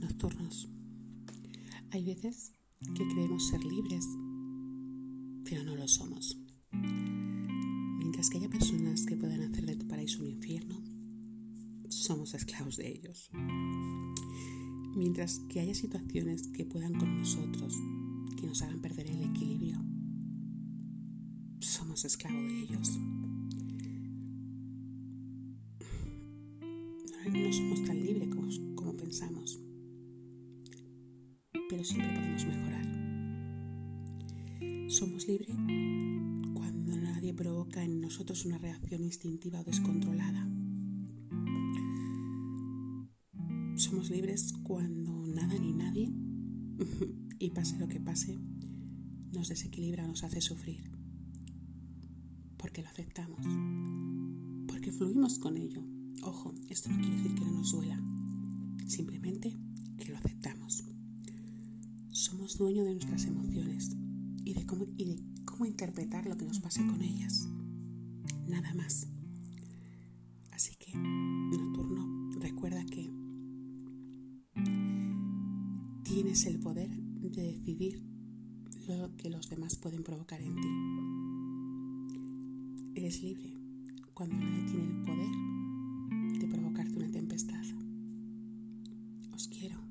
nocturnos. Hay veces que creemos ser libres, pero no lo somos. Mientras que haya personas que puedan hacer de tu paraíso un infierno, somos esclavos de ellos. Mientras que haya situaciones que puedan con nosotros, que nos hagan perder el equilibrio, somos esclavos de ellos. No somos tan libres pero siempre podemos mejorar. Somos libres cuando nadie provoca en nosotros una reacción instintiva o descontrolada. Somos libres cuando nada ni nadie, y pase lo que pase, nos desequilibra, nos hace sufrir. Porque lo aceptamos, porque fluimos con ello Ojo, esto no quiere decir que no nos duela, simplemente. Dueños de nuestras emociones y de cómo, y de cómo interpretar lo que nos pase con ellas. Nada más. Así que, nocturno, recuerda que tienes el poder de decidir lo que los demás pueden provocar en ti. Eres libre cuando nadie tiene el poder de provocarte una tempestad. Os quiero.